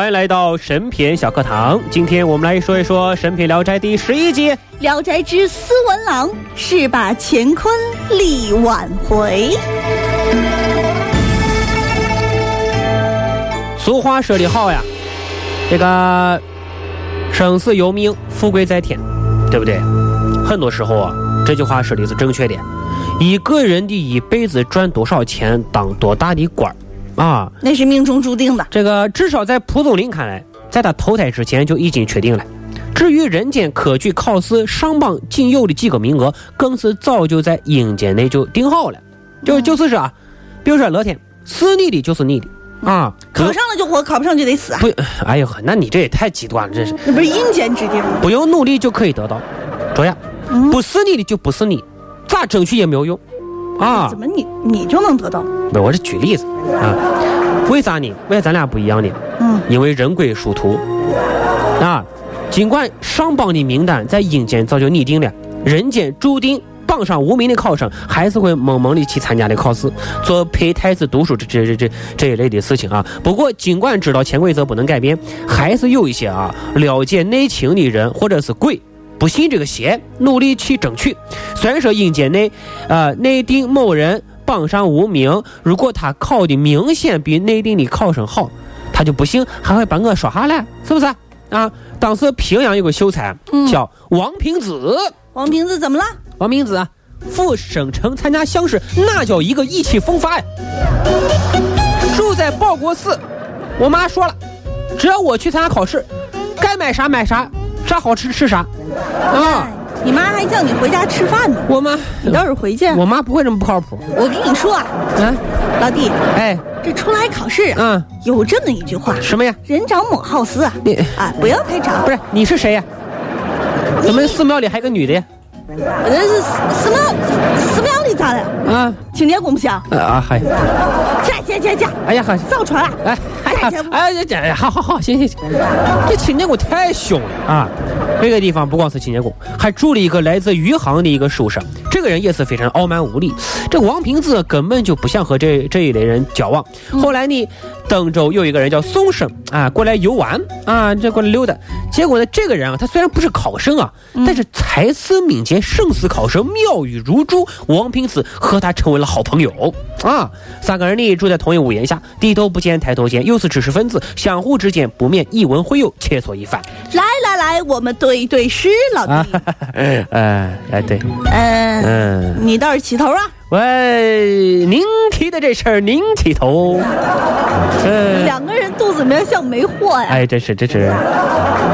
欢迎来到神篇小课堂。今天我们来说一说《神篇聊斋》第十一集《聊斋之斯文郎是把乾坤力挽回》。俗话说得好呀，这个生死由命，富贵在天，对不对？很多时候啊，这句话说的是正确的。一个人的一辈子赚多少钱，当多大的官儿。啊，那是命中注定的。这个至少在蒲松龄看来，在他投胎之前就已经确定了。至于人间科举考试上榜仅有的几个名额，更是早就在阴间内就定好了。就就是说啊，比如说乐天是你的就是你的啊，考上了就活，考不上就得死啊！不，哎呦呵，那你这也太极端了，这是。那不是阴间制定吗？不用努力就可以得到，卓雅，不是你的就不是你，咋争取也没有用。啊？怎么你你就能得到？不是，我是举例子啊。为啥呢？为啥咱俩不一样呢？嗯，因为人鬼殊途啊。尽管上榜的名单在阴间早就拟定了，人间注定榜上无名的考生还是会懵懵的去参加的考试，做陪太子读书这这这这这一类的事情啊。不过，尽管知道潜规则不能改变，还是有一些啊了解内情的人或者是鬼。不信这个邪，努力去争取。虽然说阴间内，呃，内定某人榜上无名，如果他考的明显比内定的考生好，他就不信还会把我说下来，是不是？啊，当时平阳有个秀才叫王平子，王平子怎么了？王平子赴省城参加乡试，那叫一个意气风发呀！住在报国寺，我妈说了，只要我去参加考试，该买啥买啥。啥好吃吃啥，啊！你妈还叫你回家吃饭呢。我妈，你倒是回去。我妈不会这么不靠谱。我跟你说啊，嗯，老弟，哎，这出来考试啊，嗯，有这么一句话，什么呀？人长母好思啊，你啊，不要太长。不是，你是谁呀？怎么寺庙里还有个女的？呀？我这是寺庙，寺庙里咋的？啊，清洁工不行？啊，还，去去去去！哎呀，造船了！哎，哎呀，哎呀，哎呀，好好好，行行行，这清洁工太凶了啊！这个地方不光是清洁工，还住了一个来自余杭的一个书生。这个人也是非常傲慢无礼。这王平子根本就不想和这这一类人交往。后来呢，登州有一个人叫宋生啊，过来游玩啊，这过来溜达。结果呢，这个人啊，他虽然不是考生啊，但是才思敏捷，胜似考生，妙语如珠。王平子和他成为了好朋友啊。三个人呢住在同一屋檐下，低头不见抬头见，又是知识分子，相互之间不免一文会友，切磋一番。来来来，我们对一对诗，老弟。哎哎对，嗯。嗯，你倒是起头啊！喂，您提的这事儿，您起头。嗯，两个人肚子里面像没货呀！哎，真是，真是，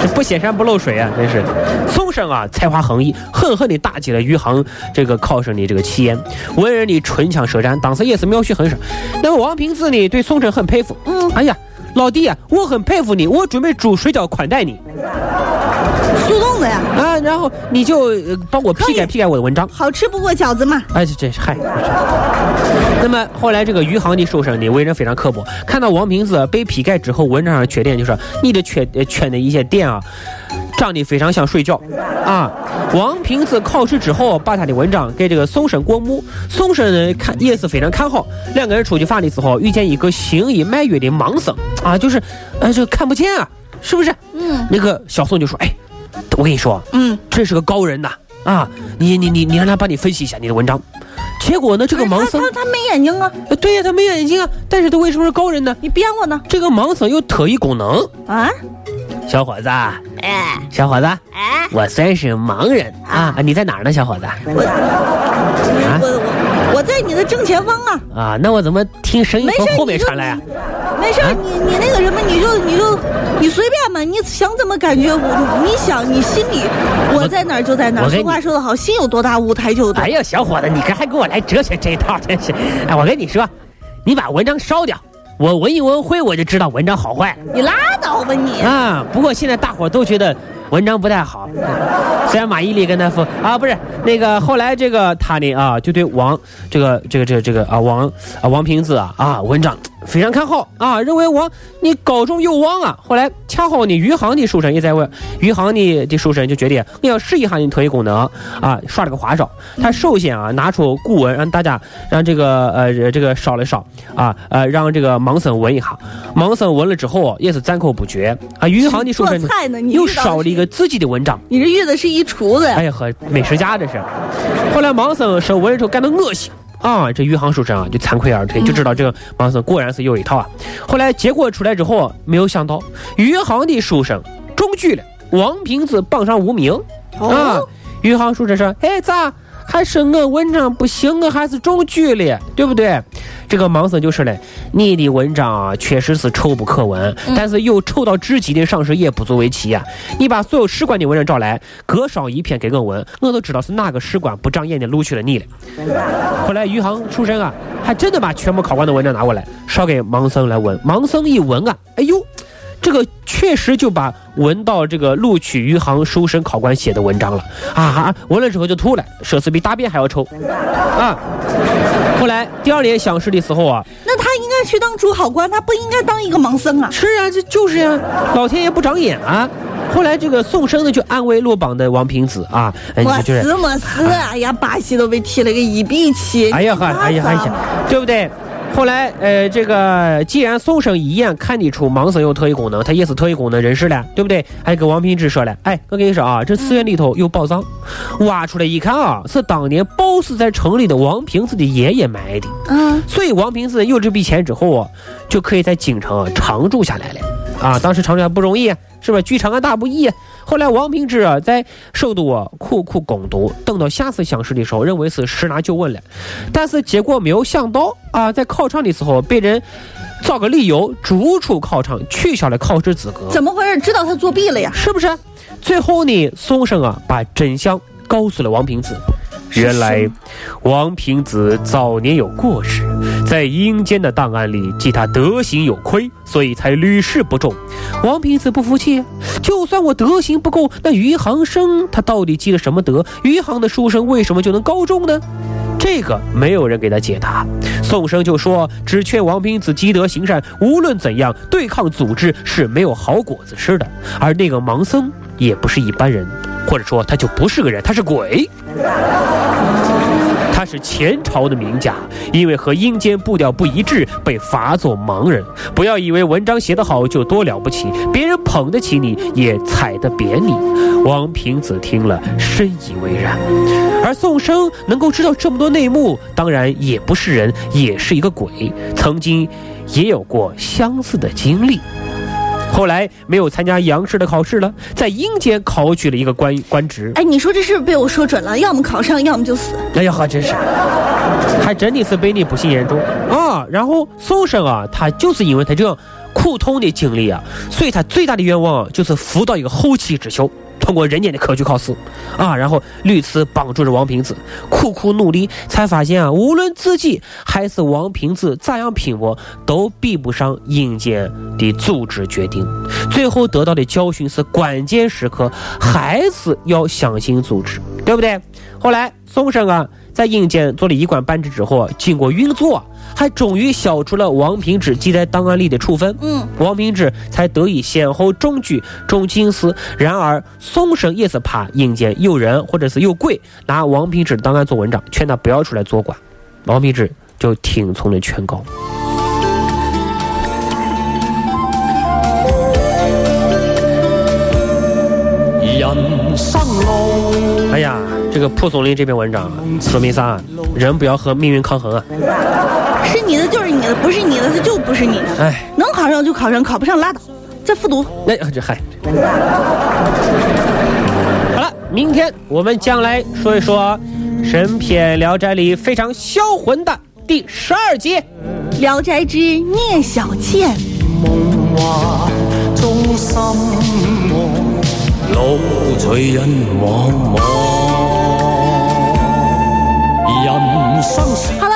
这不显山不漏水啊！真是，宋生啊，才华横溢，恨恨地打击了余杭这个靠上的这个气焰。文人的唇枪舌战，当时也是妙趣横生。那么王平子呢，对宋生很佩服。嗯，哎呀，老弟啊，我很佩服你，我准备煮水饺款待你。速冻的呀！啊，然后你就帮我批改批改我的文章，好吃不过饺子嘛！哎，这这是嗨。那么后来这个余杭的书生呢，为人非常刻薄，看到王平子被批改之后，文章上缺点就是你的缺圈的一些点啊，长得非常像睡觉啊。王平子考试之后，把他的文章给这个宋生过目，宋生呢看也是非常看好。两个人出去发的时候，遇见一个行医卖药的盲僧啊，就是呃这看不见啊，是不是？嗯。那个小宋就说，哎。我跟你说，嗯，这是个高人呐，啊，你你你你让他帮你分析一下你的文章。结果呢，这个盲僧他他没眼睛啊，对呀，他没眼睛啊，但是他为什么是高人呢？你编我呢？这个盲僧有特异功能啊，小伙子，哎小伙子，哎，我虽然是盲人啊，你在哪儿呢，小伙子？我我我我在你的正前方啊。啊，那我怎么听声音从后面传来啊？没事，你你那个什么，你就你就你随便吧，你想怎么感觉我，你想你心里我在哪儿就在哪儿。俗话说得好，心有多大，舞台就大。哎呀，小伙子，你这还给我来哲学这一套，真是！哎，我跟你说，你把文章烧掉，我闻一闻灰，我就知道文章好坏你拉倒吧你！啊。不过现在大伙都觉得文章不太好，虽然马伊琍跟他说啊，不是那个，后来这个他呢啊，就对王这个这个这个这个啊王啊王平子啊啊文章非常看好啊，认为王你高中有望啊。后来恰好呢，余杭的书生也在问，余杭的的书生就决定我要试一下你特异功能啊，耍了个花招。他首先啊拿出古文让大家让这个呃这个烧了烧啊呃让这个盲僧闻一下，盲僧闻了之后也是赞口不绝啊。余杭的书生又烧了一个自己的文章。你这遇的是一厨子呀哎。呀，呵美食家这是。后来盲僧受闻之后感到恶心啊，这余杭书生啊就惭愧而退，就知道这个盲僧果然是有一套啊。后来结果出来之后，没有想到余杭的书生中举了，王平子榜上无名啊哦。余杭书生说：“哎，咋？”还是我文章不行我，还是中举了，对不对？这个盲僧就是嘞，你的文章啊，确实是臭不可闻，但是有臭到至极的赏识也不足为奇呀、你把所有士官的文章找来，各烧一篇给我闻，我都知道是哪个士官不长眼的录取了你了。后来余杭书生啊，还真的把全部考官的文章拿过来，烧给盲僧来闻。盲僧一闻啊，哎呦！这个确实就把闻到这个录取余杭书生考官写的文章了啊！闻了之后就吐了，说是比大便还要臭啊！后来第二年乡试的时候啊，那他应该去当主考官，他不应该当一个盲僧啊。是啊，这就是呀、老天爷不长眼啊！后来这个宋生呢就安慰落榜的王平子啊，哎我就是死么死！哎呀，巴西都被踢了个一比七。哎呀哈，哎呀哎呀，对不对？后来，呃，这个既然宋生一眼看得出盲僧有特异功能，他也是特异功能人士了，对不对？还跟王平之说了，哎，我跟你说啊，这寺院里头有宝藏，挖出来一看啊，是当年暴死在城里的王平子的爷爷埋的，嗯，所以王平子有这笔钱之后啊，就可以在京城啊常住下来了。啊，当时常住还不容易，是吧？居长安大不易。后来王平之啊，在首都啊苦苦攻读，等到下次乡试的时候，认为是十拿九稳了，但是结果没有想到啊，在考场的时候被人找个理由逐出考场，取消了考试资格。怎么回事？知道他作弊了呀？是不是？最后呢，宋生啊把真相告诉了王平子。原来，王平子早年有过失，在阴间的档案里记他德行有亏，所以才屡试不中。王平子不服气，就算我德行不够，那余杭生他到底积了什么德？余杭的书生为什么就能高中呢？这个没有人给他解答。宋生就说：“只劝王平子积德行善，无论怎样对抗组织是没有好果子吃的。”而那个盲僧也不是一般人，或者说他就不是个人，他是鬼。是前朝的名家，因为和阴间步调不一致，被罚做盲人。不要以为文章写得好就多了不起，别人捧得起你，也踩得扁你。王平子听了，深以为然。而宋生能够知道这么多内幕，当然也不是人，也是一个鬼，曾经也有过相似的经历。后来没有参加杨氏的考试了，在阴间考取了一个官官职。哎，你说这是被我说准了？要么考上，要么就死。哎呀，还真是，还真的是被你不幸言中啊。然后宋生啊，他就是因为他这样苦痛的经历啊，所以他最大的愿望就是扶到一个后起之秀。通过人间的科举考试，啊，然后屡次帮助着王平子，苦苦努力，才发现啊，无论自己还是王平子咋样拼搏，都比不上阴间的组织决定。最后得到的教训是，关键时刻还是要相信组织，对不对？后来宋生啊，在阴间做了一官半职之后，经过运作，还终于消除了王平之记在档案里的处分。嗯，王平之才得以先后中举、中进士。然而宋生也是怕阴间有人或者是有鬼拿王平之的档案做文章，劝他不要出来做官。王平之就听从了劝告。人生路，哎呀，这个蒲松龄这篇文章啊说明啥啊？人不要和命运抗衡啊！是你的就是你的，不是你的他就不是你的。哎，能考上就考上，考不上拉倒，再复读。那、哎、这嗨。好了，明天我们将来说一说《神片聊斋》里非常销魂的第十二集《聊斋之聂小倩》。梦话中心梦，路随人茫茫。人生。